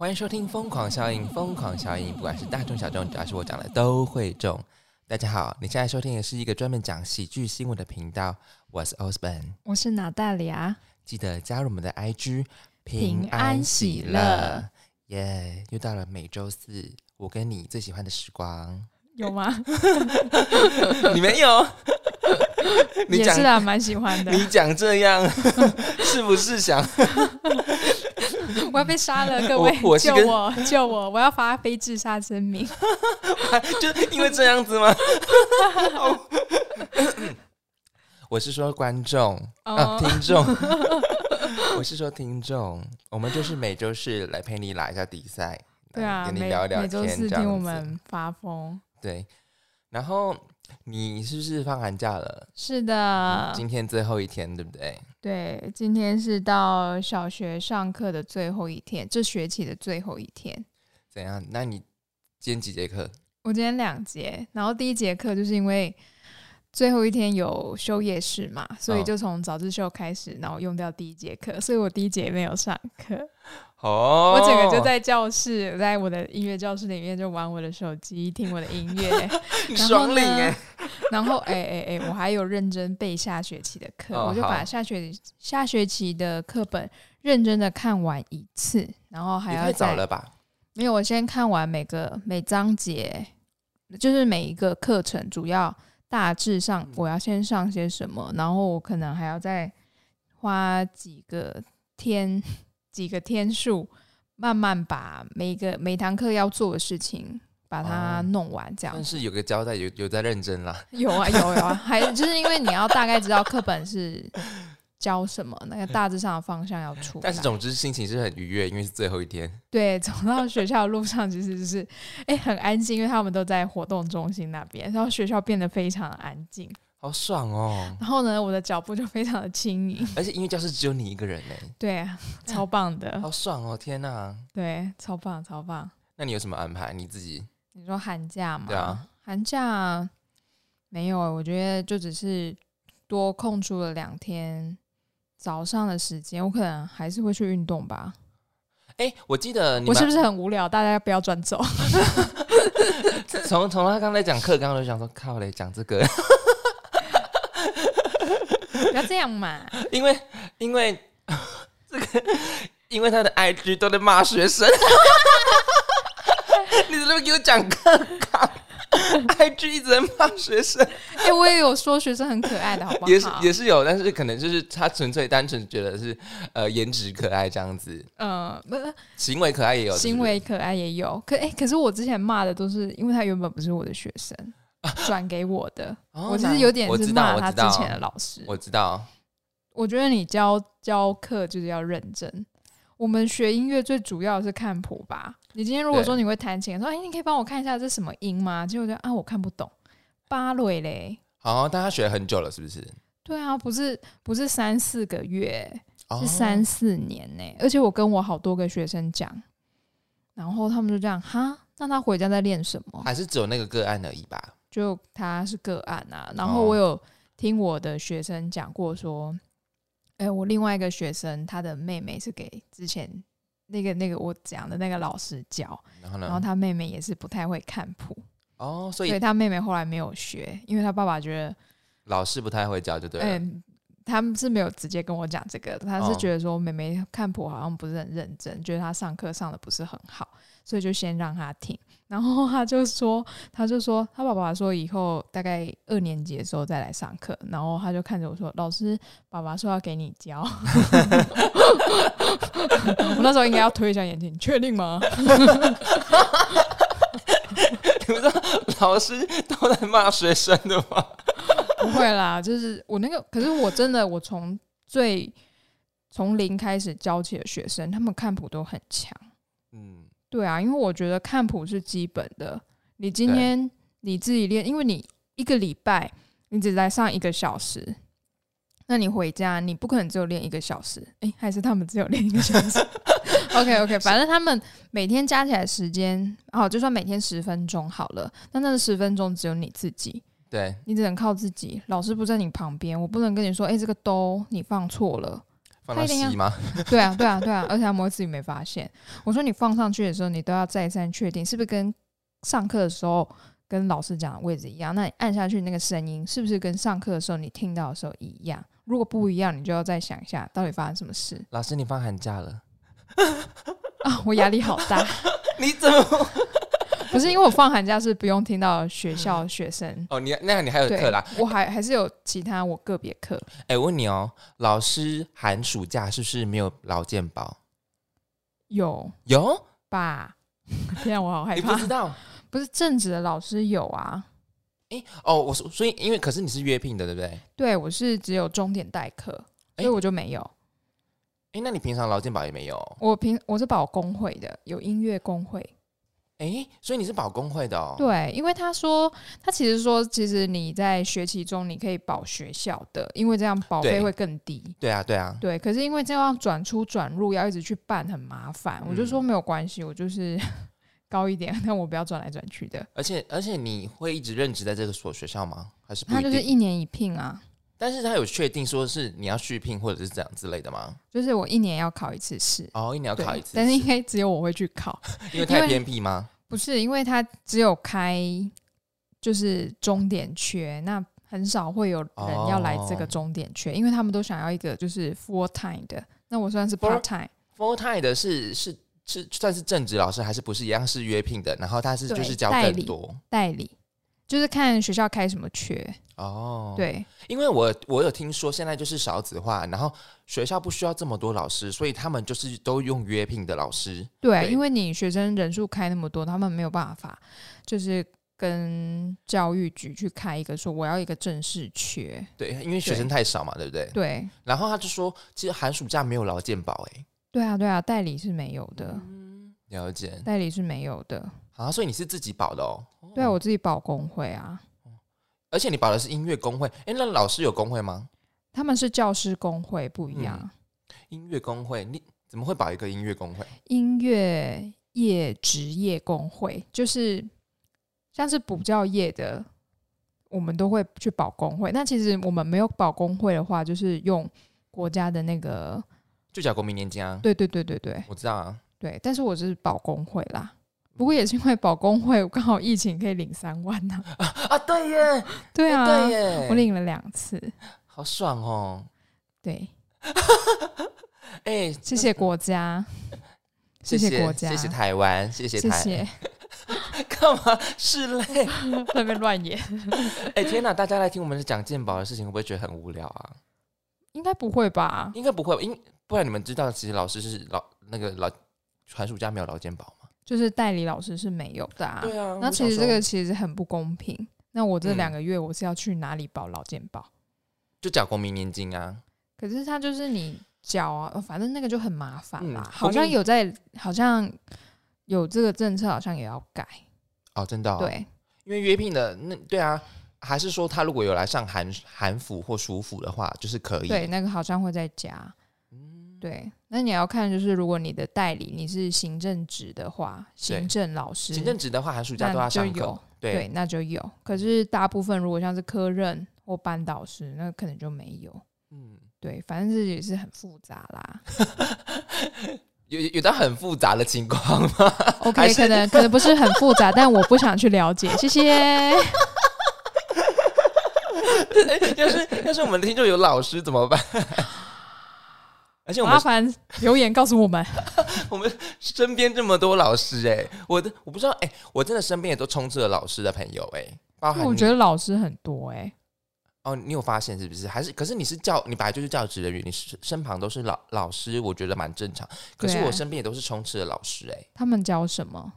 欢迎收听《疯狂效应》，疯狂效应，不管是大众小众，只要是我讲的都会中。大家好，你现在收听的是一个专门讲喜剧新闻的频道，我是 Osborn，我是哪大里啊？记得加入我们的 IG，平安喜乐，耶！又到了每周四，我跟你最喜欢的时光，有吗？你没有？你讲也是啊，蛮喜欢的。你讲这样，是不是想？我要被杀了，各位救我救我！我要发非自杀声明。就是因为这样子吗？我是说观众啊，哦听众。我是说听众，我们就是每周四来陪你打一下比赛，对啊，跟你聊一聊天，每周四听我们发疯。对。然后你是不是放寒假了？是的，今天最后一天，对不对？对，今天是到小学上课的最后一天，这学期的最后一天。怎样？那你今天几节课？我今天两节，然后第一节课就是因为最后一天有休夜市嘛，所以哦就从早自修开始，然后用掉第一节课，所以我第一节没有上课。哦，我整个就在教室，在我的音乐教室里面就玩我的手机，听我的音乐。你然后双领哎，然后，哎哎哎，我还有认真背下学期的课，哦我就把下学下学期的课本认真的看完一次，然后还要太早了吧？没有，我先看完每个每章节，就是每一个课程主要大致上嗯我要先上些什么，然后我可能还要再花几个天几个天数，慢慢把每个每堂课要做的事情把它哦弄完，这样但是有个交代，有有在认真啦。有啊有有啊，还就是因为你要大概知道课本是教什么，那个大致上的方向要出。但是总之心情是很愉悦，因为是最后一天。对，走到学校的路上其实就是哎、很安静，因为他们都在活动中心那边，然后学校变得非常安静。好爽哦！然后呢，我的脚步就非常的轻盈。而且音乐教室只有你一个人呢，对啊，超棒的，好爽哦！天哪，对，超棒超棒。那你有什么安排？你自己你说寒假吗？对啊，寒假没有，我觉得就只是多空出了两天早上的时间，我可能还是会去运动吧。哎，我记得你我是不是很无聊？大家不要转走。从从他刚才讲课，刚刚就想说，靠嘞，讲这个，不要这样嘛！因为因为 这个，因为他的 IG 都在骂学生，你怎么给我讲课纲 IG 一直在骂学生，哎、我也有说学生很可爱的，好不好？也是也是有，但是可能就是他纯粹单纯觉得是呃颜值可爱这样子，嗯，不是行为可爱也有，行为可爱也有。可哎、可是我之前骂的都是因为他原本不是我的学生，转给我的。哦我其实有点知道骂他之我知道前的老师。我知道，我觉得你教教课就是要认真。我们学音乐最主要的是看谱吧。你今天如果说你会弹琴，说哎，你可以帮我看一下这什么音吗？结果就啊，我看不懂，芭蕾嘞。好，但他学了很久了，是不是？对啊，不是不是三四个月，哦是三四年呢、而且我跟我好多个学生讲，然后他们就这样哈，那他回家在练什么？还是只有那个个案而已吧？就他是个案啊。然后哦我有听我的学生讲过说，哎、我另外一个学生他的妹妹是给之前那个那个我讲的那个老师教，然后呢？然后他妹妹也是不太会看谱，哦，所所以以他妹妹后来没有学，因为他爸爸觉得，老师不太会教，就对了。嗯。他们是没有直接跟我讲这个，他是哦觉得说妹妹看谱好像不是很认真，觉得她上课上的不是很好，所以就先让她听。然后他就说，他就说他爸爸说以后大概二年级的时候再来上课，然后他就看着我说，老师，爸爸说要给你教。我那时候应该要推一下眼镜，你确定吗？你们知道老师都在骂学生的吗？不会啦，就是我那个，可是我真的，我从最从零开始教起的学生，他们看谱都很强。嗯，对啊，因为我觉得看谱是基本的。你今天你自己练，因为你一个礼拜你只来上一个小时，那你回家你不可能只有练一个小时，诶，还是他们只有练一个小时？OK OK，反正他们每天加起来时间，哦，就算每天十分钟好了，那那十分钟只有你自己，对，你只能靠自己，老师不在你旁边，我不能跟你说，诶，这个哆你放错了，他一定？对啊，对啊，对啊，而且他们会自己没发现。我说你放上去的时候，你都要再三确定是不是跟上课的时候跟老师讲的位置一样。那你按下去那个声音是不是跟上课的时候你听到的时候一样？如果不一样，你就要再想一下到底发生什么事老师，你放寒假了，啊！我压力好大，你怎么？不是因为我放寒假是不用听到学校学生。哦，你那样你还有课啦？，我还还是有其他我个别课哎、我问你哦，老师寒暑假是不是没有劳健保？有有？吧？天啊，我好害怕你不！知道？不是正职的老师有啊，哎、哦，我说，所以因为可是你是约聘的，对不对？哎、对我是只有钟点代课，所以我就没有。哎那你平常劳健保也没有？我平我是保工会的，有音乐工会。哎、所以你是保工会的哦？对，因为他说他其实说，其实你在学期中你可以保学校的，因为这样保费会更低。对啊，对啊，对，可是因为这样转出转入要一直去办，很麻烦。我就说没有关系，我就是 高一点，但我不要转来转去的。而且而且你会一直任职在这个所学校吗？还是不他？就是一年一聘啊，但是他有确定说是你要续聘或者是这样之类的吗？就是我一年要考一次试。哦，一年要考一次，但是应该只有我会去考，因为太偏僻吗？不是因为他只有开就是终点缺，那很少会有人要来这个哦终点缺，因为他们都想要一个就是 full time 的。那我算是 part time，full time 的是是是算是正职老师还是不是一样是约聘的？然后他是就是教代理更多代理，就是看学校开什么缺。哦。，对因为我我有听说现在就是少子化，然后学校不需要这么多老师，所以他们就是都用约聘的老师。对，对因为你学生人数开那么多，他们没有办法，就是跟教育局去开一个说我要一个正式缺。对，因为学生太少嘛，对不对？对然后他就说，其实寒暑假没有劳健保，哎，对啊对啊，代理是没有的，嗯，了解。代理是没有的。啊，所以你是自己保的哦。对啊，我自己保工会啊。而且你保的是音乐工会，哎，那老师有工会吗？他们是教师工会不一样，音乐工会，你怎么会保一个音乐工会？音乐业职业工会就是像是补教业的，我们都会去保工会。那其实我们没有保工会的话，就是用国家的那个，就叫国民年金啊。对对对对对我知道啊。对。但是我是保工会啦，不过也是因为保工会，我 刚好疫情可以领三万呢、啊，对耶，对啊，对耶，我领了两次，好爽哦。对，哎，谢谢国家，谢谢国家，谢谢台湾，谢谢台，谢谢，干嘛室内？在那边乱演，哎，天哪！大家来听我们讲鉴宝的事情，会不会觉得很无聊啊？应该不会吧？应该不会，因不然你们知道，其实老师是老那个老寒暑假没有老健保吗？就是代理老师是没有的、啊。对啊，那其实这个其实很不公平。那我这嗯两个月我是要去哪里保老健保？就缴国民年金啊。可是他就是你缴啊，呃反正那个就很麻烦啦。嗯好像有在，好像有这个政策，好像也要改。哦，真的、哦。，对，因为约聘的那对啊，还是说他如果有来上韩韩服或暑服的话，就是可以。对，那个好像会再加。嗯，对，那你要看就是如果你的代理你是行政职的话，行政老师，行政职的话，寒暑假都要上有。对，对，那就有。可是大部分如果像是科任或班导师，那可能就没有。嗯，对，反正这也是很复杂啦。有有到很复杂的情况吗？OK，可能可能不是很复杂，但我不想去了解。谢谢。要是要是我们的听众有老师怎么办？而且我们麻烦留言告诉我们。我们身边这么多老师哎、我的我不知道哎、我真的身边也都充斥了老师的朋友哎、包含我觉得老师很多哎、哦，你有发现是不是？还是可是你是教你本来就是教职人员，你身身旁都是老老师，我觉得蛮正常。可是我身边也都是充斥的老师哎、他们教什么？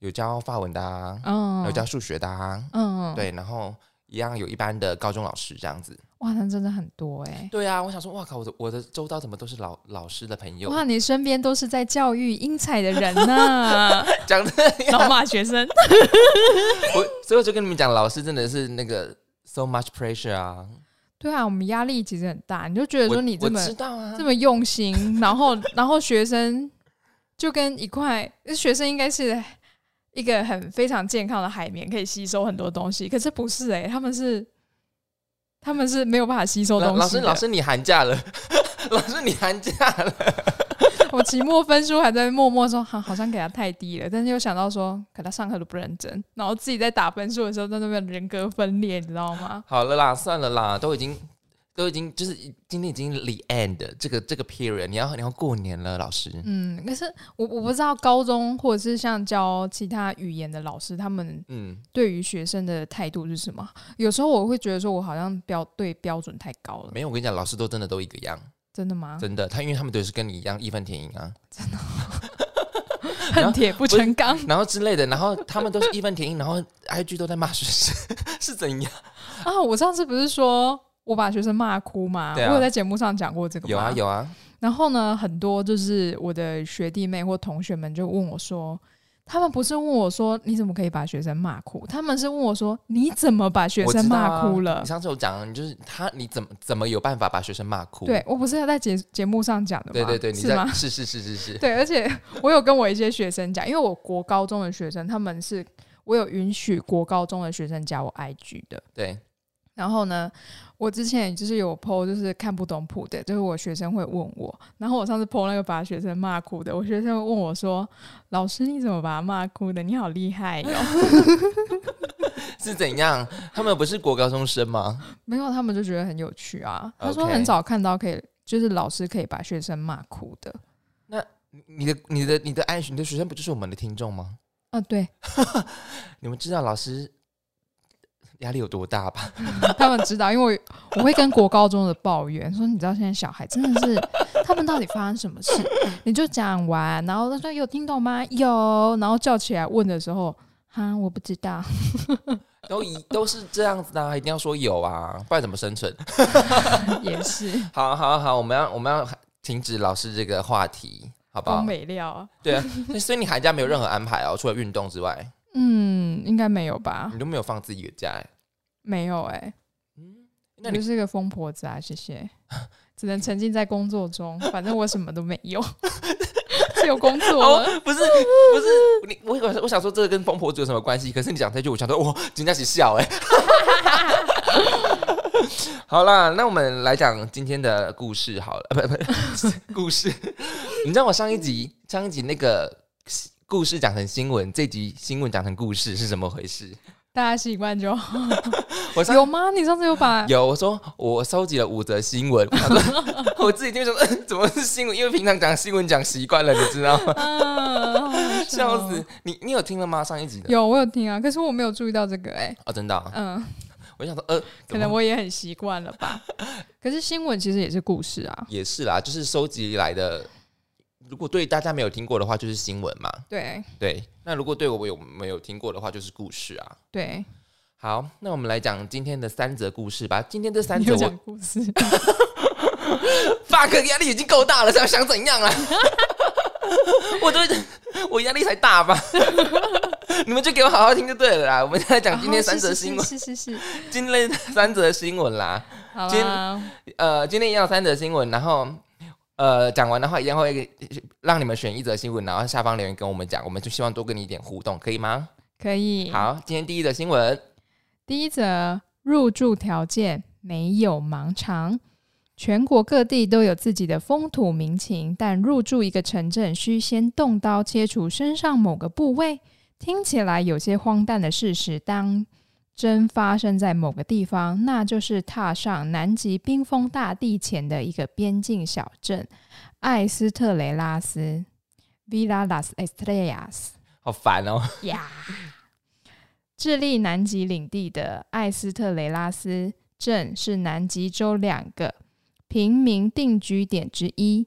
有教法文的啊，嗯，有教数学的啊，嗯，，对，然后一样有一般的高中老师这样子。哇，那真的很多哎、对啊，我想说，哇靠，我的我的周遭怎么都是老老师的朋友？哇，你身边都是在教育英才的人呢，讲的，老马学生。我所以我就跟你们讲，老师真的是那个 so much pressure 啊。对啊，我们压力其实很大，你就觉得说你这么这么用心，然后然后学生就跟一块学生应该是一个很非常健康的海绵，可以吸收很多东西。可是不是哎、他们是他们是没有办法吸收东西。老老师老师你寒假了，老师，你寒假了？我期末分数还在默默说，好，好像给他太低了，但是又想到说，可他上课都不认真，然后自己在打分数的时候，在那边人格分裂，你知道吗？好了啦，算了啦，都已经都已经就是今天已经 the end 这个这个 period，你要你要过年了，老师。嗯，可是我我不知道高中或者是像教其他语言的老师，他们嗯，对于学生的态度是什么？有时候我会觉得说，我好像标对标准太高了，没有，我跟你讲，老师都真的都一个样，真的吗？真的，他因为他们都是跟你一样义愤填膺啊，真的恨铁不成钢 然后之类的，然后他们都是义愤填膺，然后 IG 都在骂学生，是怎样？啊！我上次不是说我把学生骂哭嘛？啊我有在节目上讲过这个吗？有啊有啊，然后呢，很多就是我的学弟妹或同学们就问我说，他们不是问我说你怎么可以把学生骂哭，他们是问我说你怎么把学生骂哭了啊你？上次有讲，你就是他，你怎么怎么有办法把学生骂哭？对我不是要在节节目上讲的吗？对对对，你是吗？是是是是是，对，而且我有跟我一些学生讲，因为我国高中的学生，他们是我有允许国高中的学生加我 IG 的。对，然后呢，我之前就是有 PO，就是看不懂谱的，就是我学生会问我，然后我上次 PO 那个把学生骂哭的，我学生问我说：“老师你怎么把他骂哭的？你好厉害哟、是怎样？他们不是国高中生吗？没有，他们就觉得很有趣啊。他说很少看到可以，就是老师可以把学生骂哭的。那你的你的你的爱你的学生不就是我们的听众吗？啊，对，你们知道老师压力有多大吧？他们知道，因为我我会跟国高中的抱怨说，你知道现在小孩真的是，他们到底发生什么事？你就讲完，然后他说有听懂吗？有，然后叫起来问的时候，哈，我不知道。都一都是这样子的、啊，一定要说有啊，不然怎么生存？也是好好好，我们要我们要停止老师这个话题，好不好风？美料啊。对啊，所以你寒假没有任何安排哦，除了运动之外，嗯，应该没有吧？你都没有放自己的假哎。没有哎、嗯那你就是个疯婆子啊，谢谢。只能沉浸在工作中，反正我什么都没有，只有工作哦。，不是不是你，我我我想说这个跟疯婆子有什么关系？可是你讲这句，我想说哇，人家是笑哎。好啦，那我们来讲今天的故事好了，不不 故事。你知道我上一集上一集那个故事讲成新闻，这集新闻讲成故事是怎么回事？大家习惯就好。我上有吗？你上次有把 有我说我收集了五则新闻，我 自己就说、呃、怎么是新闻？因为平常讲新闻讲习惯了，你知道吗？笑死！你你有听了吗？上一集的有，我有听啊，可是我没有注意到这个、哎，哦，真的啊、嗯，我想说呃，可能我也很习惯了吧。可是新闻其实也是故事啊，也是啦，就是收集来的。如果对大家没有听过的话，就是新闻嘛。对对，那如果对我有没有听过的话，就是故事啊。对，好，那我们来讲今天的三则故事吧。今天这三则故事，fuck 压力已经够大了，想想怎样啊？我都我压力才大吧？你们就给我好好听就对了啦。我们来讲今天三则新闻，哦是是是今天三则新闻啦。好今啦，呃，今天一样有三则新闻，然后呃讲完的话，一定会让你们选一则新闻，然后下方留言跟我们讲，我们就希望多跟你一点互动，可以吗？可以。好，今天第一则新闻，第一则入住条件没有盲肠。全国各地都有自己的风土民情，但入住一个城镇需先动刀切除身上某个部位，听起来有些荒诞的事实，当真发生在某个地方，那就是踏上南极冰封大地前的一个边境小镇——艾斯特雷拉斯 （Villa Las Estrellas）。好烦哦。呀，智利南极领地的艾斯特雷拉斯镇是南极洲两个平民定居点之一。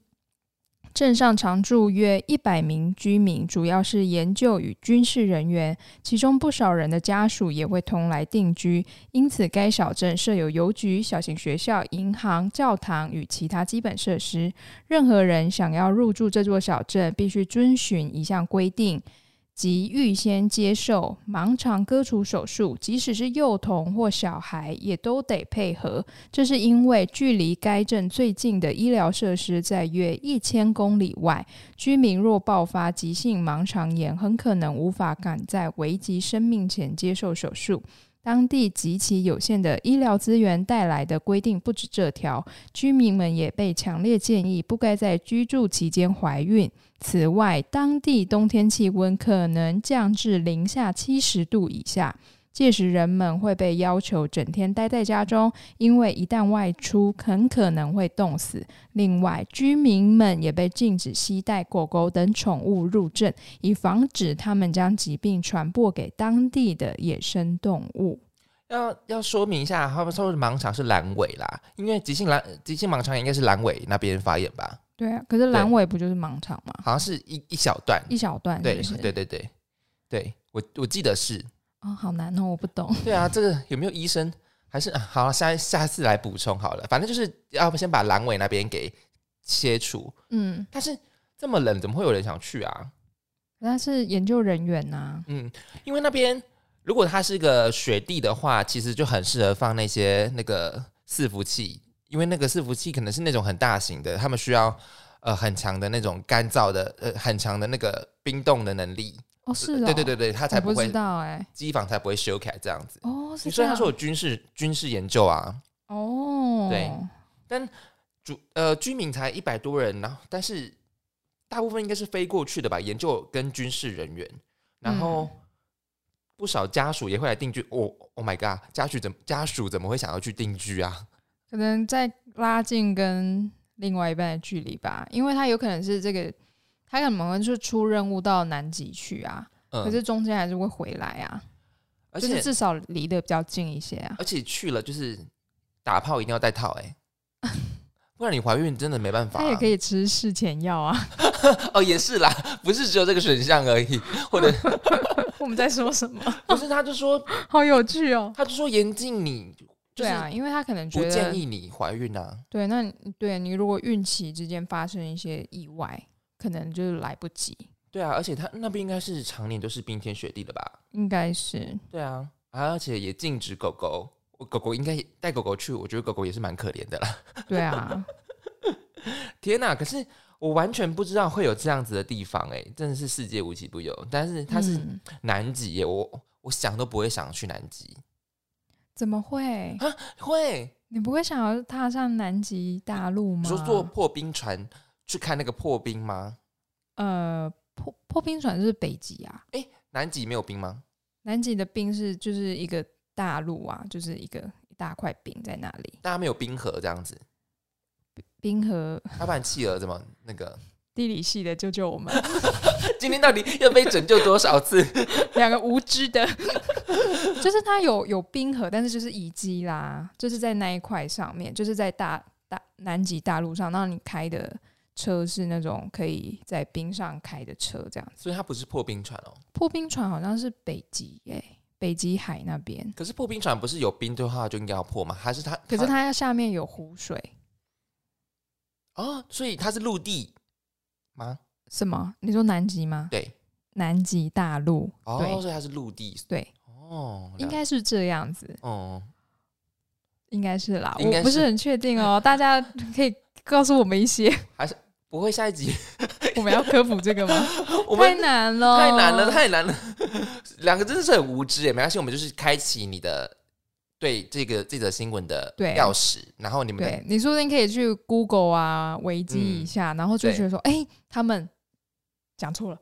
镇上常住约一百名居民，主要是研究与军事人员，其中不少人的家属也会同来定居。因此，该小镇设有邮局、小型学校、银行、教堂与其他基本设施。任何人想要入住这座小镇，必须遵循一项规定，即预先接受盲肠割除手术，即使是幼童或小孩也都得配合。这是因为距离该镇最近的医疗设施在约一千公里外，居民若爆发急性盲肠炎，很可能无法赶在危及生命前接受手术。当地极其有限的医疗资源带来的规定不止这条，居民们也被强烈建议不该在居住期间怀孕。此外，当地冬天气温可能降至零下七十度以下。届时，人们会被要求整天待在家中，因为一旦外出，很可能会冻死。另外，居民们也被禁止携带狗狗等宠物入镇，以防止他们将疾病传播给当地的野生动物。要要说明一下，他们说的盲肠是阑尾啦，因为急性阑急性盲肠应该是阑尾那边发炎吧？对啊，可是阑尾不就是盲肠吗？好像是一一小段，一小段，对对对对对，我我记得是。哦，好难哦，我不懂。对啊，这个有没有医生？还是啊好，下下次来补充好了。反正就是要不先把阑尾那边给切除。嗯，但是这么冷，怎么会有人想去啊？那是研究人员呐、嗯，因为那边如果它是个雪地的话，其实就很适合放那些那个伺服器，因为那个伺服器可能是那种很大型的，他们需要呃很强的那种干燥的呃很强的那个冰冻的能力。哦，是哦，对对对对，他才不会我不知道哎、机房才不会修改这样子。哦，是。所以他说有军事军事研究啊，哦，对但主呃居民才一百多人，然后但是大部分应该是飞过去的吧，研究跟军事人员，然后嗯不少家属也会来定居。哦，Oh my god，家属怎么家属怎么会想要去定居啊？可能在拉近跟另外一半的距离吧，因为他有可能是这个，他可能就是出任务到南极去啊，嗯，可是中间还是会回来啊，而且就是至少离得比较近一些啊。而且去了就是打炮一定要带套哎、不然你怀孕真的没办法、啊。他也可以吃事前药啊。哦，也是啦，不是只有这个选项而已，或者 我们在说什么？不是他就说好有趣哦。他就说严禁你，对啊，因为他可能不觉得建议你怀孕啊。对，那你对你如果孕期之间发生一些意外，可能就是来不及，对啊，而且他那边应该是常年都是冰天雪地的吧？应该是对啊，而且也禁止狗狗，我狗狗应该也带狗狗去，我觉得狗狗也是蛮可怜的啦。对啊，天哪！可是我完全不知道会有这样子的地方、哎，真的是世界无奇不有。但是它是嗯南极耶，我我想都不会想去南极。怎么会啊？会，你不会想要踏上南极大陆吗？你说坐破冰船去看那个破冰吗？呃破破冰船是北极啊，哎南极没有冰吗？南极的冰是就是一个大陆啊，就是一个一大块冰在那里，大家没有冰河这样子，冰河要不然企鹅怎么那个？地理系的救救我们，今天到底要被拯救多少次？两个无知的，就是它有有冰河，但是就是遗迹啦，就是在那一块上面，就是在大大南极大陆上，然后你开的车是那种可以在冰上开的车，这样子。所以它不是破冰船哦。破冰船好像是北极诶、北极海那边，可是破冰船不是有冰的话就应该要破吗？还是它？可是它下面有湖水，哦，所以它是陆地吗？什么？你说南极吗？对，南极大陆，哦，对所以它是陆地。对，哦，应该是这样子，哦，应该是啦，我不是很确定哦，大家可以告诉我们一些，不会下一集 我们要科普这个吗？我太们难了，太难了，太难了，两个真的是很无知哎。没关系，我们就是开启你的对这个这则新闻的对钥匙，然后你们对你说不定可以去 Google 啊，维基嗯一下，然后就对觉得说，哎、他们讲错了，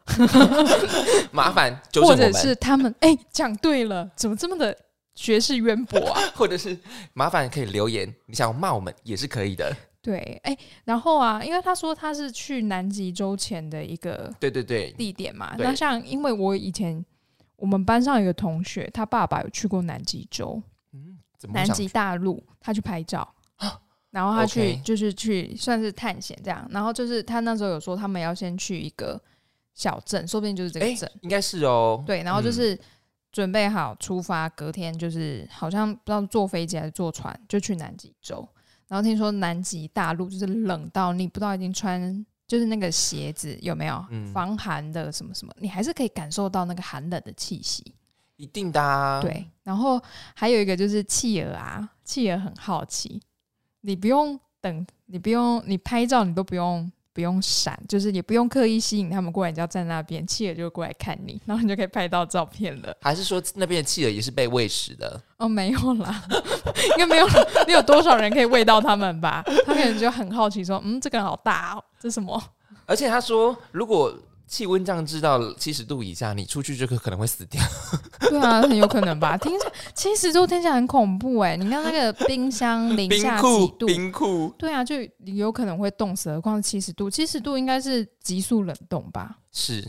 麻烦纠或者是他们哎讲对了，怎么这么的学识渊博啊？或者是麻烦可以留言，你想要骂我们也是可以的。对，哎、然后啊，因为他说他是去南极洲前的一个对对对，地点嘛，那像因为我以前我们班上有个同学，他爸爸有去过南极洲，嗯，怎么南极大陆，他去拍照啊。然后他去就是去算是探险这样，然后就是他那时候有说他们要先去一个小镇，说不定就是这哎个镇，，应该是哦。对，然后就嗯是准备好出发，隔天就是好像不知道坐飞机还是坐船就去南极洲，然后听说南极大陆就是冷到你不知道已经穿就是那个鞋子有没有、嗯防寒的什么什么，你还是可以感受到那个寒冷的气息。一定的、啊。对，然后还有一个就是企鹅啊，企鹅很好奇，你不用等，你不用你拍照，你都不用不用闪，就是也不用刻意吸引他们过来，你只要站那边，企鹅就会过来看你，然后你就可以拍到照片了。还是说那边的企鹅也是被喂食的？哦，没有啦，应该没有。你有多少人可以喂到他们吧？他可能就很好奇，说：“嗯，这个人好大哦，这什么？”而且他说，如果气温降至到七十度以下，你出去就可可能会死掉。对啊，很有可能吧？听着七十度听起来很恐怖哎！你看那个冰箱零下几度，冰库。对啊，就有可能会冻死，何况是七十度？七十度应该是急速冷冻吧？是，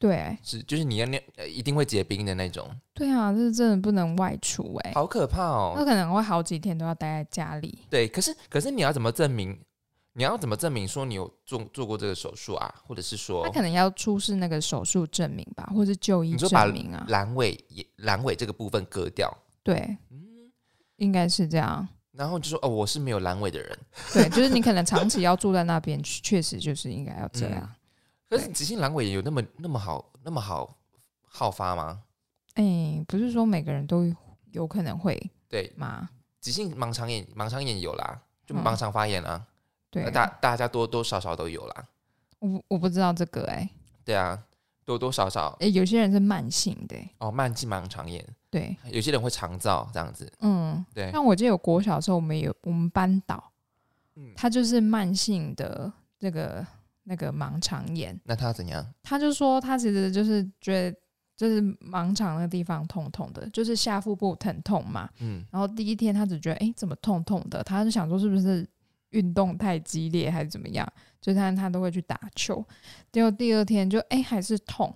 对，是，就是你要那一定会结冰的那种。对啊，这是真的不能外出哎，好可怕哦！那可能会好几天都要待在家里。对，可是可是你要怎么证明？你要怎么证明说你有做做过这个手术啊？或者是说，他可能要出示那个手术证明吧，或者是就医证明啊？阑尾也阑尾这个部分割掉，对，嗯，应该是这样。然后就说哦，我是没有阑尾的人，对，就是你可能长期要住在那边，确实就是应该要这样。可是急性阑尾有那么那么好那么好好发吗？哎，不是说每个人都有可能会对吗？急性盲肠炎盲肠炎有啦，就盲肠发炎啊。对，大大家多多少少都有啦。我我不知道这个哎。对啊，多多少少。哎，有些人是慢性的。哦，慢性盲肠炎。对，有些人会肠燥这样子。嗯，对。像我记得有国小的时候，我们有我们班导，嗯，他就是慢性的那个那个盲肠炎。那他怎样？他就说他其实就是觉得就是盲肠那个地方痛痛的，就是下腹部疼痛嘛。嗯。然后第一天他只觉得哎怎么痛痛的，他就想说是不是？运动太激烈还是怎么样？就他他都会去打球，结果第二天就哎还是痛，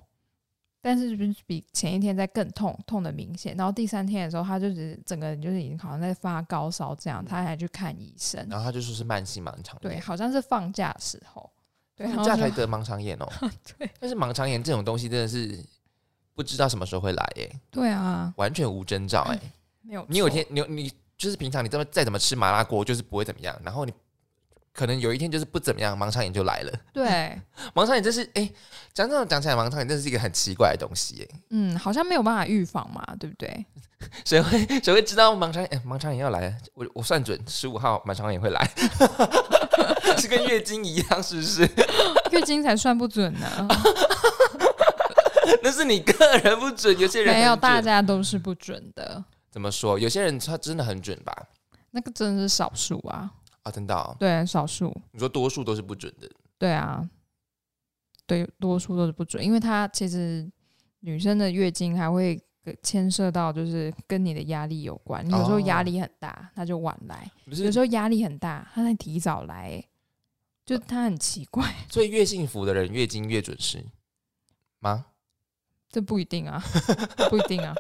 但是比比前一天在更痛，痛的明显。然后第三天的时候，他就是整个人就是已经好像在发高烧这样，他还去看医生。然后他就说是慢性盲肠炎，对，好像是放假时候，对，放假才得盲肠炎哦。对，但是盲肠炎这种东西真的是不知道什么时候会来耶。对啊，完全无征兆哎，没有。你有一天你你。就是平常你这么再怎么吃麻辣锅，就是不会怎么样。然后你可能有一天就是不怎么样，盲肠炎就来了。对，盲肠炎真是哎，讲这样讲起来，盲肠炎真是一个很奇怪的东西哎。嗯，好像没有办法预防嘛，对不对？谁会谁会知道盲肠炎？盲肠炎要来，我我算准十五号盲肠炎会来，是跟月经一样，是不是？月经才算不准呢。那是你个人不准，有些人没有，大家都是不准的。怎么说？有些人他真的很准吧？那个真的是少数啊！啊，真的？对，少数。你说多数都是不准的？对啊，对，多数都是不准，因为他其实女生的月经还会牵涉到，就是跟你的压力有关。你有时候压力很大，他就晚来；有时候压力很大，他才提早来。就他很奇怪。所以越幸福的人月经越准时吗？这不一定啊，不一定啊。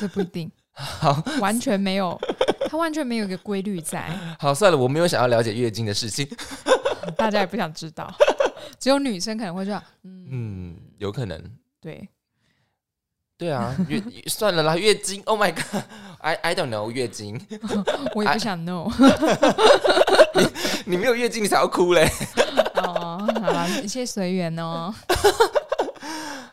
这不一定，好，完全没有，它完全没有一个规律在。好，算了，我没有想要了解月经的事情，大家也不想知道，只有女生可能会说，嗯，有可能，对，对啊，月 算了啦，月经，Oh my God，I I don't know 月经，我也不想 know，你你没有月经你才要哭嘞，哦，好了，一切随缘哦。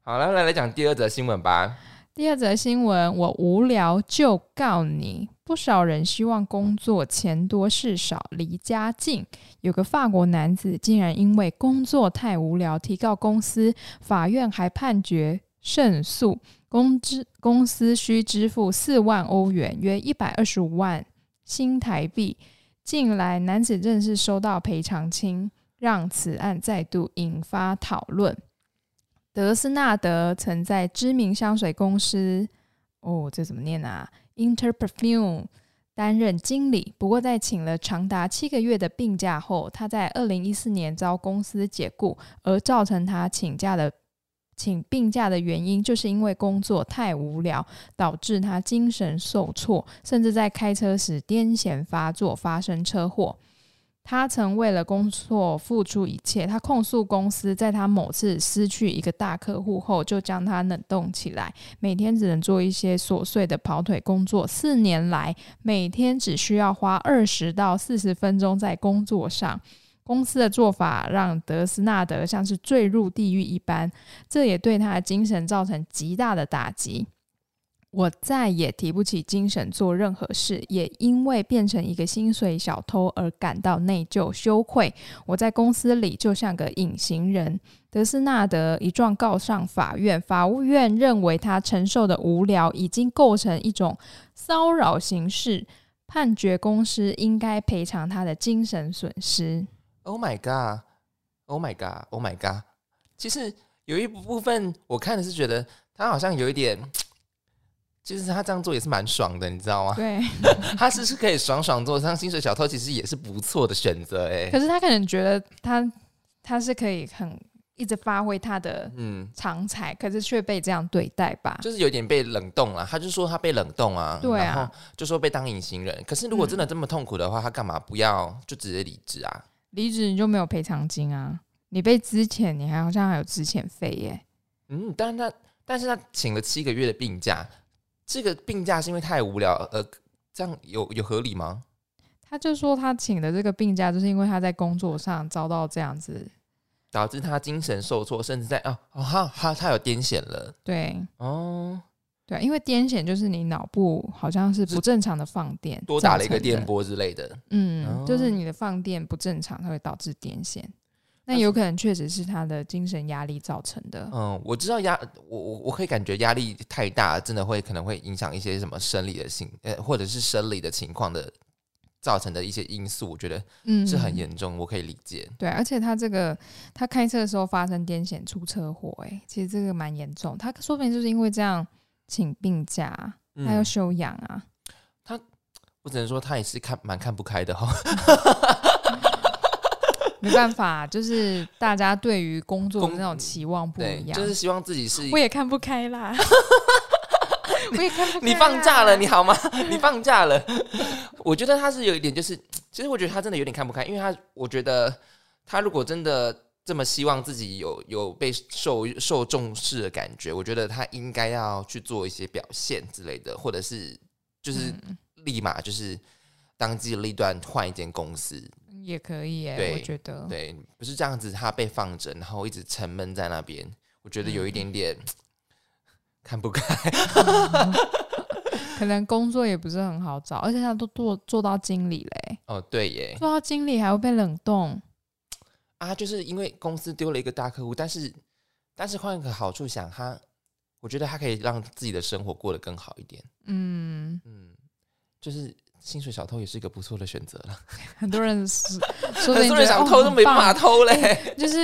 好了，来来讲第二则新闻吧。第二则新闻，我无聊就告你。不少人希望工作钱多事少，离家近。有个法国男子竟然因为工作太无聊，提告公司，法院还判决胜诉，公资公司需支付四万欧元，约一百二十五万新台币。近来，男子正式收到赔偿金，让此案再度引发讨论。德斯纳德曾在知名香水公司哦，这怎么念啊？Interperfume 担任经理。不过，在请了长达七个月的病假后，他在二零一四年遭公司解雇。而造成他请假的请病假的原因，就是因为工作太无聊，导致他精神受挫，甚至在开车时癫痫发作，发生车祸。他曾为了工作付出一切。他控诉公司，在他某次失去一个大客户后，就将他冷冻起来，每天只能做一些琐碎的跑腿工作。四年来，每天只需要花二十到四十分钟在工作上。公司的做法让德斯纳德像是坠入地狱一般，这也对他的精神造成极大的打击。我再也提不起精神做任何事，也因为变成一个薪水小偷而感到内疚羞愧。我在公司里就像个隐形人。德斯纳德一状告上法院，法务院认为他承受的无聊已经构成一种骚扰形式，判决公司应该赔偿他的精神损失。Oh my god! Oh my god! Oh my god! 其实有一部分我看的是觉得他好像有一点，就是他这样做也是蛮爽的，你知道吗？对，他是是可以爽爽做，像薪水小偷其实也是不错的选择哎。可是他可能觉得他他是可以很一直发挥他的嗯，长才，可是却被这样对待吧？就是有点被冷冻了。他就说他被冷冻啊，对啊就说被当隐形人。可是如果真的这么痛苦的话，他干嘛不要就直接离职啊？离职你就没有赔偿金啊？你被资遣，你还好像还有资遣费耶。嗯，但是他但是他请了七个月的病假，这个病假是因为太无聊，呃，这样有有合理吗？他就说他请的这个病假，就是因为他在工作上遭到这样子，导致他精神受挫，甚至在啊哦，他他他有癫痫了对哦，对，因为癫痫就是你脑部好像是不正常的放电，多打了一个电，波之类的。嗯，哦就是你的放电不正常，它会导致癫痫。那有可能确实是他的精神压力造成的。嗯，我知道压我我我可以感觉压力太大，真的会可能会影响一些什么生理的性呃或者是生理的情况的造成的一些因素，我觉得嗯，是很严重，我可以理解。对，而且他这个他开车的时候发生癫痫出车祸，哎，其实这个蛮严重。他说不定就是因为这样请病假，他要休养啊。我只能说他也是看蛮看不开的哈。没办法，就是大家对于工作的那种期望不一，样。就是希望自己是我也看不开啦，我也看不开啦。你放假了，你好吗？你放假了，我觉得他是有一点，就是其实我觉得他真的有点看不开，因为他我觉得他如果真的这么希望自己有有被受受重视的感觉，我觉得他应该要去做一些表现之类的，或者是就是嗯立马就是当机立断换一间公司，也可以耶，对我觉得。对，不是这样子，他被放着，然后一直沉闷在那边，我觉得有一点点。看不开，可能工作也不是很好找，而且他都做做到经理嘞，哦，对耶，做到经理还会被冷冻。啊，就是因为公司丢了一个大客户，但是但是换一个好处想，他我觉得他可以让自己的生活过得更好一点。嗯，嗯，就是薪水小偷也是一个不错的选择了。很多人是很多人想偷都没办法偷嘞。就是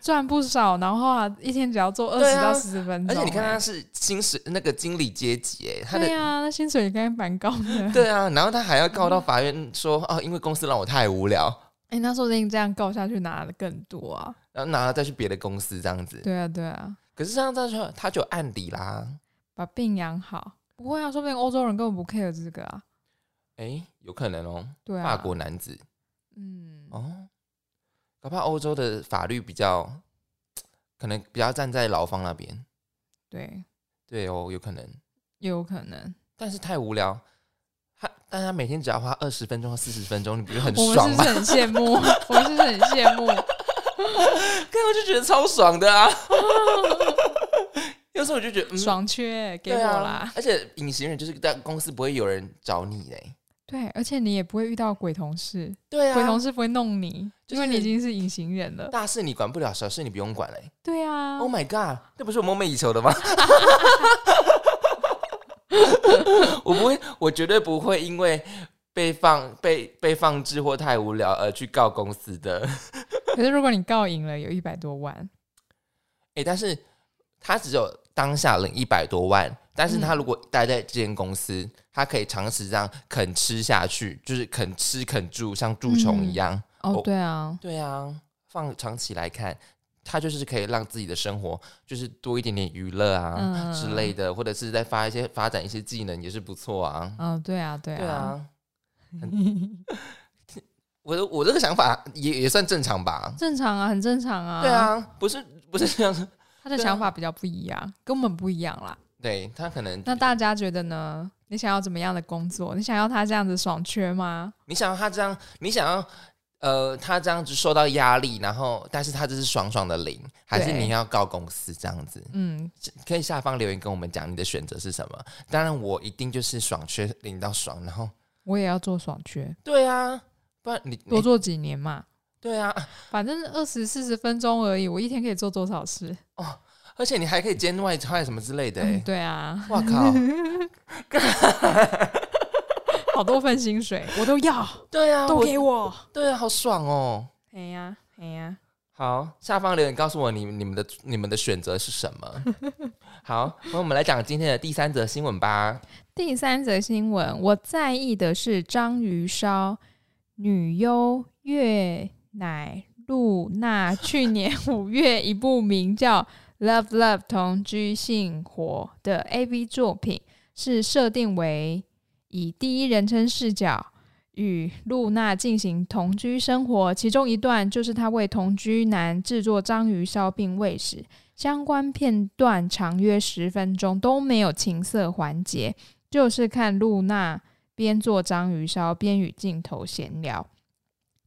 赚不少，然后啊，一天只要做二十到四十分钟、而且你看他哎是薪水那个经理阶级，哎，他的对啊，那薪水应该蛮高的。对啊，然后他还要告到法院说哦，因为公司让我太无聊，哎、那说不定这样告下去拿的更多啊。然后拿了再去别的公司这样子。对啊，对啊，可是这样他就他就有案底啦。把病养好。不会啊，说不定欧洲人根本不 care 这个啊。哎，有可能哦，对啊，法国男子嗯，哦，搞不好欧洲的法律比较，可能比较站在劳方那边。对，对哦，有可能，也有可能。但是太无聊。他，但他每天只要花二十分钟或四十分钟，你不是很爽吗？们是很羡慕？我们是很羡慕？看我就觉得超爽的啊！有时候我就觉得，嗯，爽缺给我啦。而且隐形人就是在公司不会有人找你嘞。对，而且你也不会遇到鬼同事，对鬼同事不会弄你，就是因为你已经是隐形人了。大事你管不了，小事你不用管嘞。对啊，Oh my god，这不是我梦寐以求的吗？我不会，我绝对不会因为被放被被放置或太无聊而去告公司的。可是如果你告赢了，有一百多万，哎、但是他只有当下领一百多万，但是他如果待在这间公司，他可以长时这样啃吃下去，就是肯吃肯住，像蛀虫一样。哦，对啊，对啊，放长期来看，他就是可以让自己的生活就是多一点点娱乐啊、嗯之类的，或者是在发一些发展一些技能也是不错啊。嗯，对啊，对啊，对啊，我的我这个想法也也算正常吧。正常啊，很正常啊。对，啊，不是不是这样子。他的想法比较不一样，跟我们不一样啦。对他可能那大家觉得呢？你想要怎么样的工作？你想要他这样子爽缺吗？你想要他这样，你想要呃，他这样子受到压力，然后但是他这是爽爽的零，还是你要告公司这样子？嗯，可以下方留言跟我们讲你的选择是什么。当然，我一定就是爽缺领到爽，然后我也要做爽缺，对啊，不然你你多做几年嘛。对啊，反正二十四十分钟而已，我一天可以做多少事？而且你还可以兼外快什么之类的。对啊，哇靠！好多份薪水我都要，对啊，都我给我。对啊，好爽哦。哎呀，哎呀，好，下方留言告诉我你你们的你们的选择是什么。好，那我们来讲今天的第三则新闻吧。第三则新闻，我在意的是章鱼烧女优月乃露娜去年五月一部名叫《Love Love 同居性活》的 AV 作品，是设定为以第一人称视角与露娜进行同居生活，其中一段就是她为同居男制作章鱼烧并喂食。相关片段长约十分钟，都没有情色环节，就是看露娜边做章鱼烧边与镜头闲聊。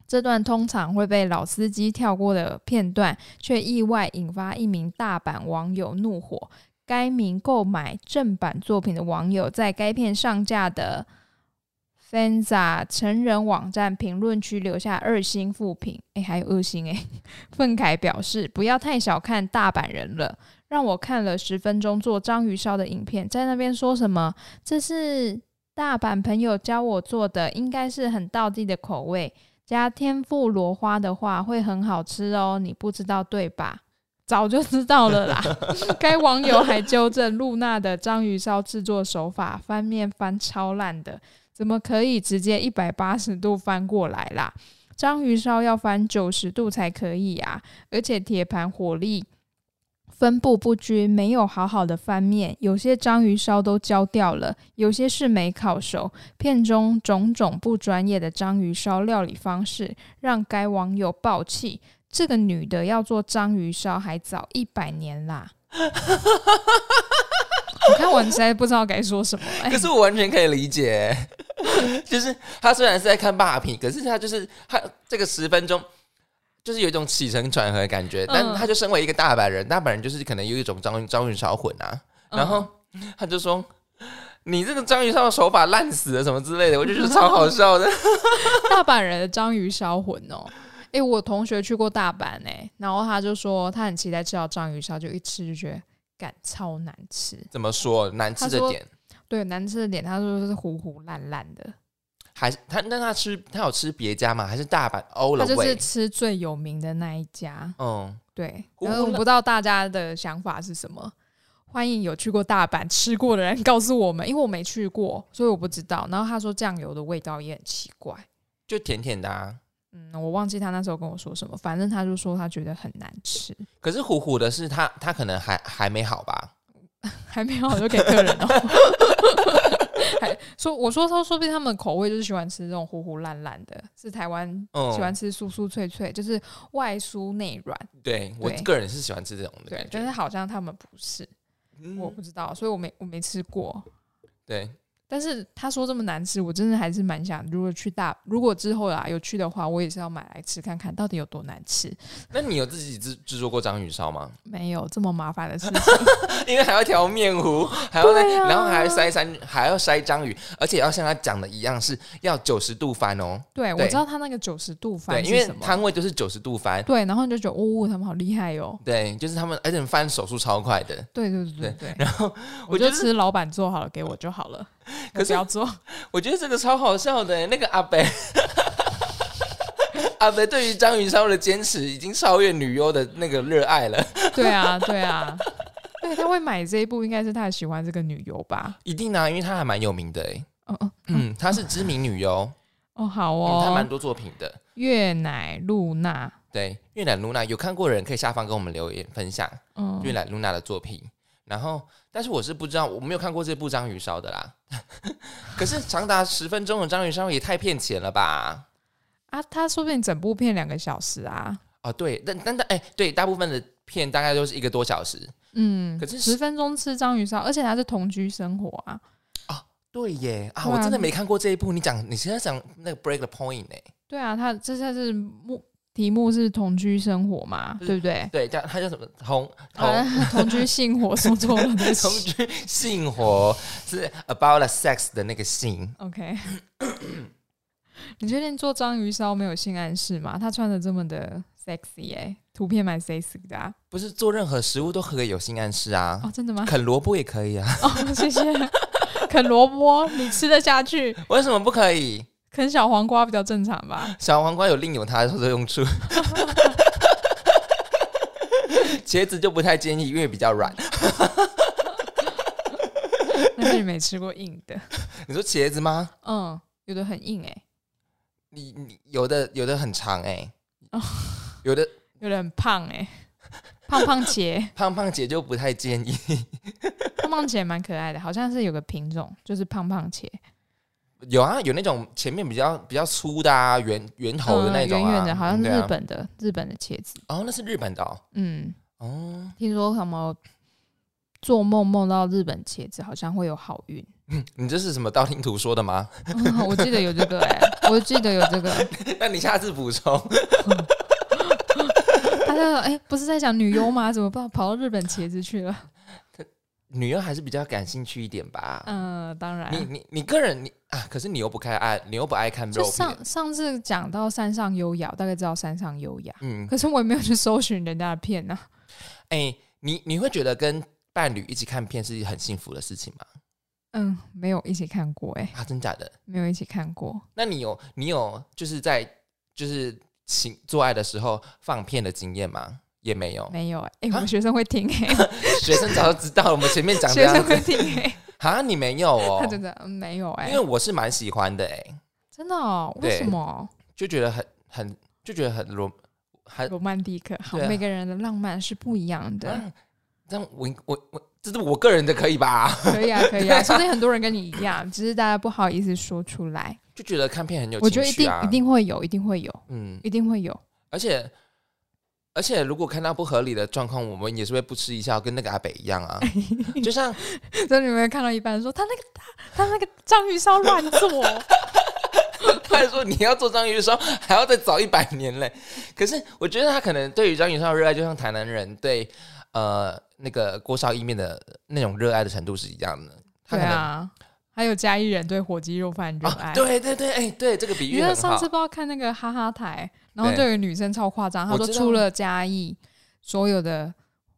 这段通常会被老司机跳过的片段，却意外引发一名大阪网友怒火。该名购买正版作品的网友在该片上架的 Fanza 成人网站评论区留下二星负评，诶，还有二星诶，愤慨表示不要太小看大阪人了。让我看了十分钟做章鱼烧的影片，在那边说什么这是大阪朋友教我做的，应该是很道地的口味，加天妇罗花的话会很好吃哦。你不知道对吧？早就知道了啦。该网友还纠正露娜的章鱼烧制作手法，翻面翻超烂的，怎么可以直接一百八十度翻过来啦？章鱼烧要翻九十度才可以啊！而且铁盘火力分布不均，没有好好的翻面，有些章鱼烧都焦掉了，有些是没烤熟。片中种种不专业的章鱼烧料理方式，让该网友爆气。这个女的要做章鱼烧还早一百年啦！我看完实在不知道该说什么、可是我完全可以理解，就是他虽然是在看霸屏，可是他就是他这个十分钟。就是有一种起承转合的感觉，但嗯他就身为一个大阪人，大阪人就是可能有一种章鱼章鱼烧混啊，然后他就说：“你这个章鱼烧的手法烂死了，什么之类的。”我就觉得超好笑的。大阪人的章鱼烧魂哦。诶，我同学去过大阪诶，然后他就说他很期待吃到章鱼烧，就一吃就觉得感超难吃。怎么说难吃的点？对，难吃的点他说是糊糊烂烂的，还是他那他吃他有吃别家吗？还是大阪 all 他就是吃最有名的那一家。嗯，对，然后我不知道大家的想法是什么。欢迎有去过大阪吃过的人告诉我们，因为我没去过，所以我不知道。然后他说酱油的味道也很奇怪，就甜甜的啊。嗯，我忘记他那时候跟我说什么，反正他就说他觉得很难吃，可是虎虎的是他他可能还还没好吧？还没好就给客人哦。还说我说他说不定他们口味就是喜欢吃这种糊糊烂烂的，是台湾嗯，喜欢吃酥酥脆脆，就是外酥内软。对我个人是喜欢吃这种的对。但是好像他们不是，嗯我不知道，所以我没我没吃过。对，但是他说这么难吃，我真的还是蛮想，如果去大，如果之后啊有去的话，我也是要买来吃看看，到底有多难吃。那你有自己制制作过章鱼烧吗？没有这么麻烦的事情，因为还要调面糊，还要再，啊然后还要筛三，还要筛章鱼，而且要像他讲的一样，是要九十度翻哦。对我知道他那个九十度翻，因为摊位就是九十度翻。对，然后你就觉得哦，他们好厉害哦，对，就是他们，而且翻手速超快的。对对对对对，然后我就吃老板做好了给我就好了，可是我不要做，我觉得这个超好笑的。那个阿北，阿北对于章鱼烧的坚持已经超越女优的那个热爱了。对啊对啊，对他会买这一部，应该是他喜欢这个女优吧？一定啊，因为他还蛮有名的哎。哦哦嗯，她是知名女优，哦，好哦，她蛮哦，多作品的。月乃露娜，对，月乃露娜有看过的人可以下方跟我们留言分享嗯，月乃露娜的作品。然后，但是我是不知道，我没有看过这部章鱼烧的啦。可是长达十分钟的章鱼烧也太骗钱了吧？啊，他说不定整部片两个小时啊，哦，对，但但但哎，对，大部分的片大概都是一个多小时。嗯，可是十分钟吃章鱼烧，而且他是同居生活啊，对耶啊，啊我真的没看过这一部。你讲，你现在讲那个 break the point 呢？对啊，他这下是目题目是同居生活嘛，是对不对？对，叫它叫什么？同同啊，同居性活说错了，同。居性活是 about the sex 的那个性。OK，你确定做章鱼烧没有性暗示吗？他穿的这么的 sexy 哎、图片蛮 sexy 的啊。不是做任何食物都可以有性暗示啊，哦，真的吗？啃萝卜也可以啊，哦，谢谢。啃萝卜你吃得下去，为什么不可以？啃小黄瓜比较正常吧？小黄瓜有另有它的 用处，茄子就不太建议，因为比较软。但是你没吃过硬的，你说茄子吗？嗯，有的很硬哎、你你有的有的很长哎、哦有的有的很胖哎、胖胖茄，胖胖茄就不太建议。胖胖茄蛮可爱的，好像是有个品种，就是胖胖茄，有啊，有那种前面比较比较粗的啊，圆圆头的那种、圆圆的，好像是日本的、日本的茄子。哦，那是日本的哦。嗯，哦，听说什么做梦梦到日本茄子，好像会有好运。你这是什么道听途说的吗？嗯 我记得有这个哎、我记得有这个。那你下次补充。他在哎、不是在讲女优吗？怎么跑跑到日本茄子去了？女优还是比较感兴趣一点吧。嗯，当然。你你你个人你啊，可是你又不开爱，你又不爱看就肉片。上上次讲到山上优雅，大概知道山上优雅，嗯，可是我也没有去搜寻人家的片呢、哎、你你会觉得跟伴侣一起看片是很幸福的事情吗？嗯，没有一起看过、哎，啊，真假的？没有一起看过。那你有你有就是在就是情做爱的时候放片的经验吗？也没有，没有哎、哎、啊？我们学生会听哎、学生早就知道了。我们前面讲这 学生会听哎、啊，你没有哦？他，真的嗯没有哎、因为我是蛮喜欢的哎、真的哦，为什么？就觉得很很就觉得很罗，还罗曼蒂克，好，啊。每个人的浪漫是不一样的。啊这样我我我这是我个人的可以吧？可以啊，可以啊，说不定很多人跟你一样，只是大家不好意思说出来。就觉得看片很有我觉得一定一定会有，一定会有，嗯，一定会有。而且而且如果看到不合理的状况，我们也是会不吃一笑，跟那个阿北一样啊。就像所以你们看到一半说他那个他他那个章鱼烧乱做，他还说你要做章鱼烧，还要再早一百年嘞。可是我觉得他可能对于章鱼烧的热爱，就像台南人对呃那个锅烧意面的那种热爱的程度是一样的。他可能对啊，还有嘉义人对火鸡肉饭热爱。啊，对对对，哎、对这个比喻很好上次不知道看那个哈哈台，然后对于女生超夸张，她说除了嘉义所有的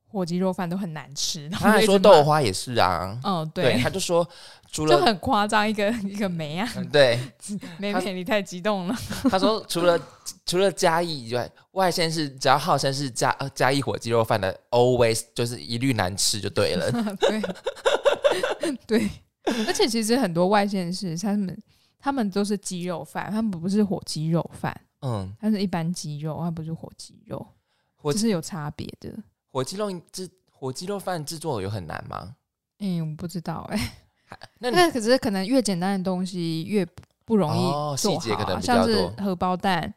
火鸡肉饭都很难吃，然后他还说豆，花也是啊，嗯，对，对，他就说除了就很夸张，一个一个梅啊，嗯对，他妹妹你太激动了，他说除了除了嘉义以外，外县市只要号称是嘉呃嘉义火鸡肉饭的，always 就是一律难吃就对了。对 对，而且其实很多外县市他们他们都是鸡肉饭，他们不是火鸡肉饭，嗯，它是一般鸡肉，它不是火鸡肉，火这是有差别的。火鸡肉制火鸡肉饭制作有很难吗？嗯，我不知道哎、那那可是可能越简单的东西越不不容哦易做好、像是荷包蛋，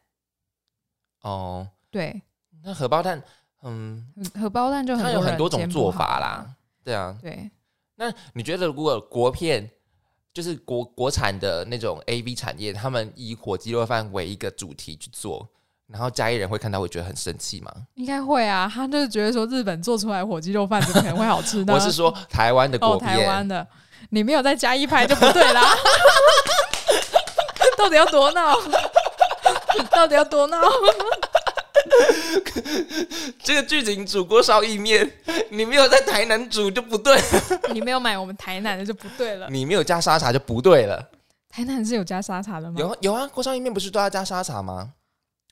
哦，对，那荷包蛋，嗯，荷荷包蛋就很它有很多种做。法啦。对啊，对，那你觉得如果国片就是国国产的那种 A V 产业，他们以火鸡肉饭为一个主题去做，然后嘉义人会看到会觉得很生气吗？应该会啊。他就是觉得说日本做出来火鸡肉饭怎么可能会好吃呢？我是说台湾的哦，国台，湾的，你没有在嘉义拍就不对啦。到底要多闹？到底要多闹？这个剧情煮锅烧意面，你没有在台南煮就不对，你没有买我们台南的就不对了。你没有加沙茶就不对了。台南是有加沙茶的吗？有有啊，锅烧意面不是都要加沙茶吗？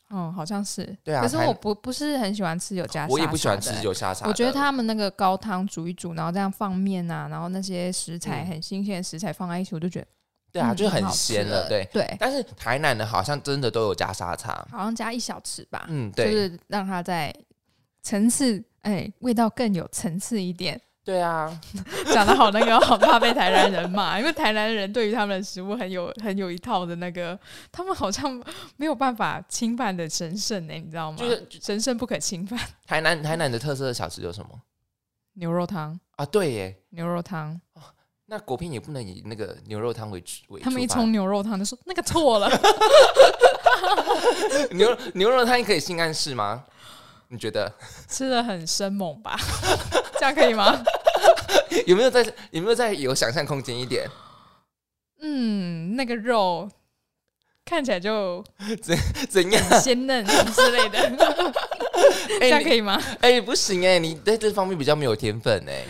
哦，好像是。对啊可是我不不是很喜欢吃有加沙茶的。我也不喜欢吃有沙茶。我觉得他们那个高汤煮一煮，然后这样放面啊，然后那些食材嗯很新鲜的食材放在一起，我就觉得对啊，就很鲜了。对，对，但是台南的好像真的都有加沙茶。好像加一小匙吧，嗯，对就对，是让它在层次，哎，味道更有层次一点。对啊，讲的好那个，好怕被台南人骂，因为台南人对于他们的食物很有很有一套的那个，他们好像没有办法侵犯的神圣呢、你知道吗？就是神圣不可侵犯。台南台南的特色的小吃有什么牛肉汤，啊？对耶，牛肉汤，那果片也不能以那个牛肉汤为主为他们一冲牛肉汤就说那个错了，牛牛肉汤可以性暗示吗？你觉得吃的很生猛吧？这样可以吗？有没有在有没有在有想象空间一点？嗯，那个肉看起来就怎怎样鲜嫩之类的，这样可以吗？哎、不行哎、你在这方面比较没有天分哎、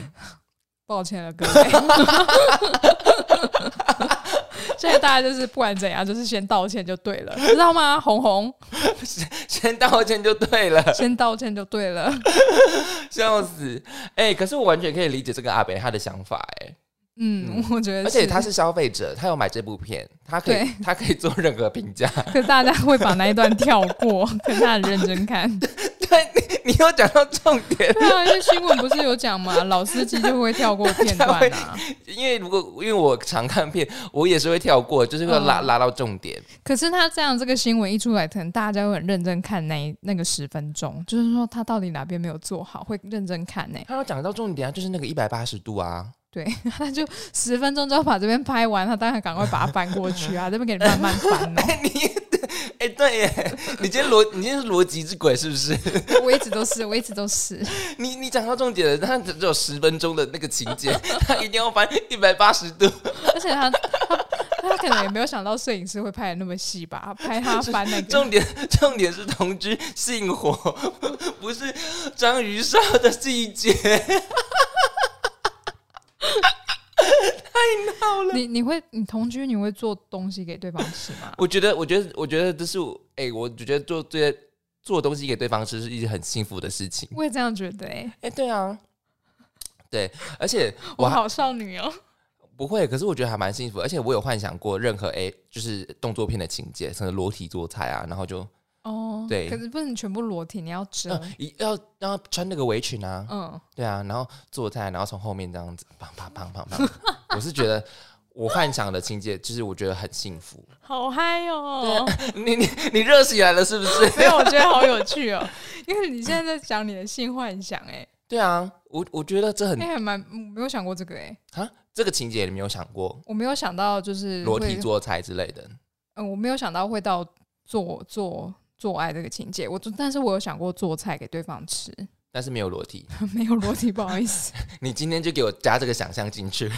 抱歉了各位。现在大家就是不管怎样，就是先道歉就对了，知道吗？红红，先道歉就对了，先道歉就对了。笑死！哎、可是我完全可以理解这个阿北他的想法哎、嗯，我觉得，而且他是消费者，他有买这部片，他可以他可以做任何评价。可是大家会把那一段跳过，可是他很认真看。对 你，你有讲到重点，对啊，因为新闻不是有讲嘛，老司机就会跳过片段啊。因为如果因为我常看片，我也是会跳过，就是会拉、嗯拉到重点。可是他这样这个新闻一出来，可能大家会很认真看那一那个十分钟，就是说他到底哪边没有做好，会认真看呢、他要讲到重点啊，就是那个一百八十度啊。对，他就十分钟就要把这边拍完，他当然赶快把它翻过去啊，这边给你慢慢翻哦。你 哎、对耶，你今天逻你今天是逻辑之鬼是不是？我一直都是，我一直都是。你你讲到重点了，他只有十分钟的那个情节，他一定要翻一百八十度。而且他他他可能也没有想到摄影师会拍的那么细吧，拍他翻那个。重点重点是同居性火，不是章鱼烧的季节。你你会你同居你会做东西给对方吃吗？我觉得，我觉得，我觉得这是我哎、我觉得做这些做东西给对方吃是一件很幸福的事情。我也这样觉得哎、哎、对啊，对，而且我我好少女哦、不会，可是我觉得还蛮幸福，而且我有幻想过任何哎、就是动作片的情节，甚至裸体做菜啊，然后就哦，对可是不能全部裸体，你要遮。呃一要要穿那个围裙啊，嗯，对啊，然后做菜，然后从后面这样子，砰砰砰砰砰，我是觉得我幻想的情节，就是我觉得很幸福。好嗨哦！你你你热起来了是不是？没有，我觉得好有趣哦，因为你现在在讲你的性幻想、哎，对啊，我我觉得这很哎、还蛮嗯没有想过这个、哎，啊，这个情节你没有想过我没有想到就是，裸体做菜之类的？嗯，我没有想到会到做做做爱这个情节，我但是我有想过做菜给对方吃，但是没有裸体，没有裸体，不好意思。你今天就给我加这个想象进去。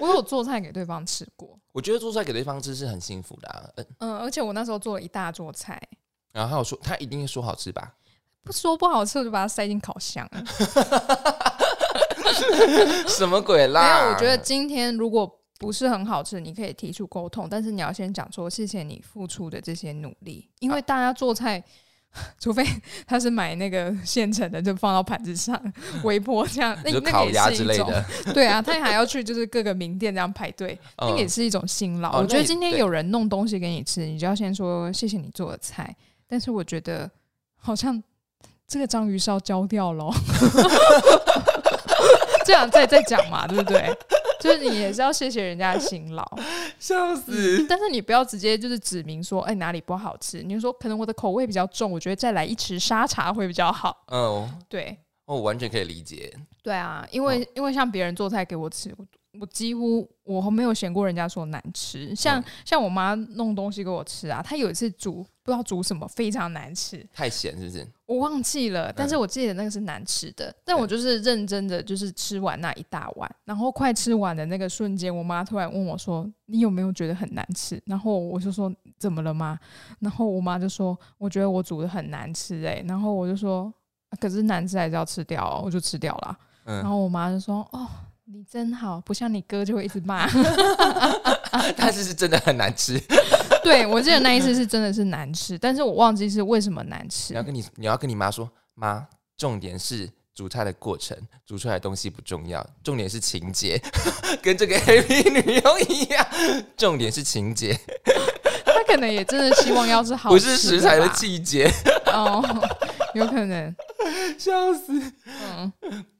我有做菜给对方吃过，我觉得做菜给对方吃是很幸福的、啊，嗯，嗯，而且我那时候做了一大桌菜，然后他有说他一定说好吃吧？不说不好吃，我就把它塞进烤箱。什么鬼啦没？有，我觉得今天如果不是很好吃，你可以提出沟通，但是你要先讲说谢谢你付出的这些努力，因为大家做菜。除非他是买那个现成的，就放到盘子上微波这样，那那也是一种。之类的，对啊，他还要去就是各个名店这样排队，那个也嗯，是一种辛劳。哦我觉得今天有人弄东西给你吃，你就要先说谢谢你做的菜。但是我觉得好像这个章鱼烧焦掉了哦，这样再再讲嘛，对不对？就是你也是要谢谢人家的辛劳，笑死！但是你不要直接就是指明说，哎、哪里不好吃，你就说可能我的口味比较重，我觉得再来一匙沙茶会比较好。嗯，对，哦我完全可以理解。对啊，因为、因为像别人做菜给我吃，我我几乎我没有嫌过人家说难吃。像、嗯像我妈弄东西给我吃啊，她有一次煮不知道煮什么，非常难吃，太咸是不是？我忘记了，但是我记得那个是难吃的。但我就是认真的，就是吃完那一大碗，然后快吃完的那个瞬间，我妈突然问我说：“你有没有觉得很难吃？”然后我就说：“怎么了吗？”然后我妈就说：“我觉得我煮的很难吃。”哎，然后我就说、啊可是难吃还是要吃掉、哦，我就吃掉了。然嗯，后我妈就说：“哦，你真好，不像你哥就会一直骂。但是是真的很难吃。对”我记得那一次是真的是难吃，但是我忘记是为什么难吃你要。跟你你要跟你妈说，妈，重点是煮菜的过程，煮出来的东西不重要，重点是情节，跟这个 A P 女优一样，重点是情节，他可能也真的希望要是好不是食材的吧季节。哦，有可能。笑死！嗯，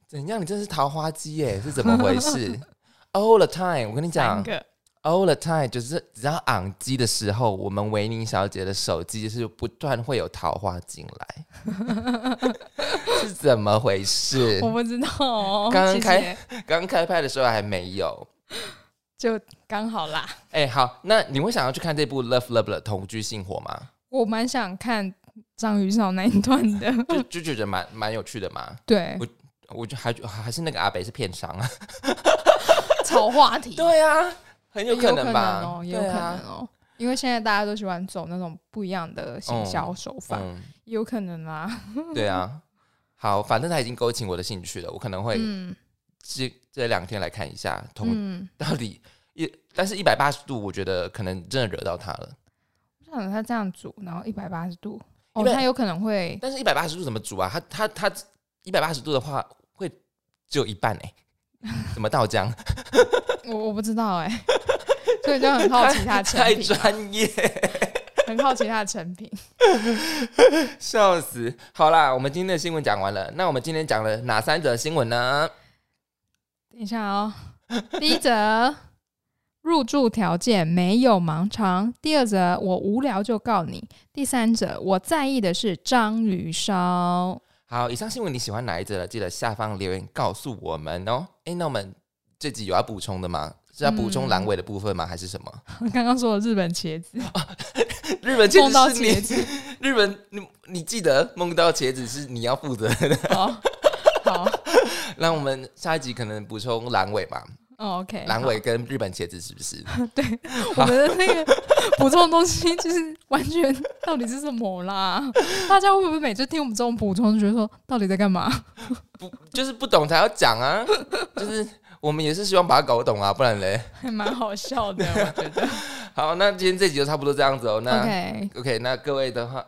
怎样？你真是桃花姬耶？是怎么回事？All the time，我跟你讲，All the time 就是只要昂机的时候，我们维尼小姐的手机就是不断会有桃花进来，是怎么回事？我不知道哦。刚刚开刚开拍的时候还没有，就刚好啦。哎、好，那你会想要去看这部《Love Love》的同居性火吗？我蛮想看章鱼烧那一段的，就就觉得蛮蛮有趣的嘛。对，我就还还是那个阿北是片商啊。炒话题，对啊，很有可能吧？哦，也有可能哦。因为现在大家都喜欢走那种不一样的行销手法，嗯，也有可能啦。对啊。好，反正他已经勾起我的兴趣了，我可能会嗯这这两天来看一下同嗯，到底一，但是一百八十度，我觉得可能真的惹到他了。我想他这样煮，然后一百八十度，哦，100他有可能会但是一百八十度怎么煮啊？他他他一百八十度的话，会只有一半哎、怎么倒浆？我我不知道哎、所以就很好奇他的成太品，啊专业，很好奇他的成品。笑死！好啦，我们今天的新闻讲完了，那我们今天讲了哪三则新闻呢？等一下哦，第一则 入住条件没有盲肠，第二则我无聊就告你，第三则我在意的是章鱼烧。好，以上新闻你喜欢哪一则呢？记得下方留言告诉我们哦。诶，那我们这集有要补充的吗？是要补充嗯阑尾的部分吗？还是什么？刚刚说的日本茄子，日本茄梦到子是你茄子，日本你你记得梦到茄子是你要负责的。好好那我们下一集可能补充阑尾吧，哦，OK，阑尾跟日本茄子是不是？对我们的那个补充的东西就是完全到底是什么啦？大家会不会每次听我们这种补充，就觉得说到底在干嘛？不就是不懂才要讲啊，就是我们也是希望把它搞懂啊，不然嘞。还蛮好笑的，我觉得。好，那今天这集就差不多这样子哦。那 OK，OK，那各位的话，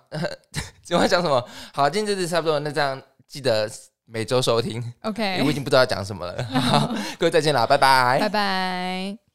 今晚讲什么？好，今天这集差不多，那这样记得每周收听，OK，我已经不知道要讲什么了。好，各位再见啦，拜拜拜拜。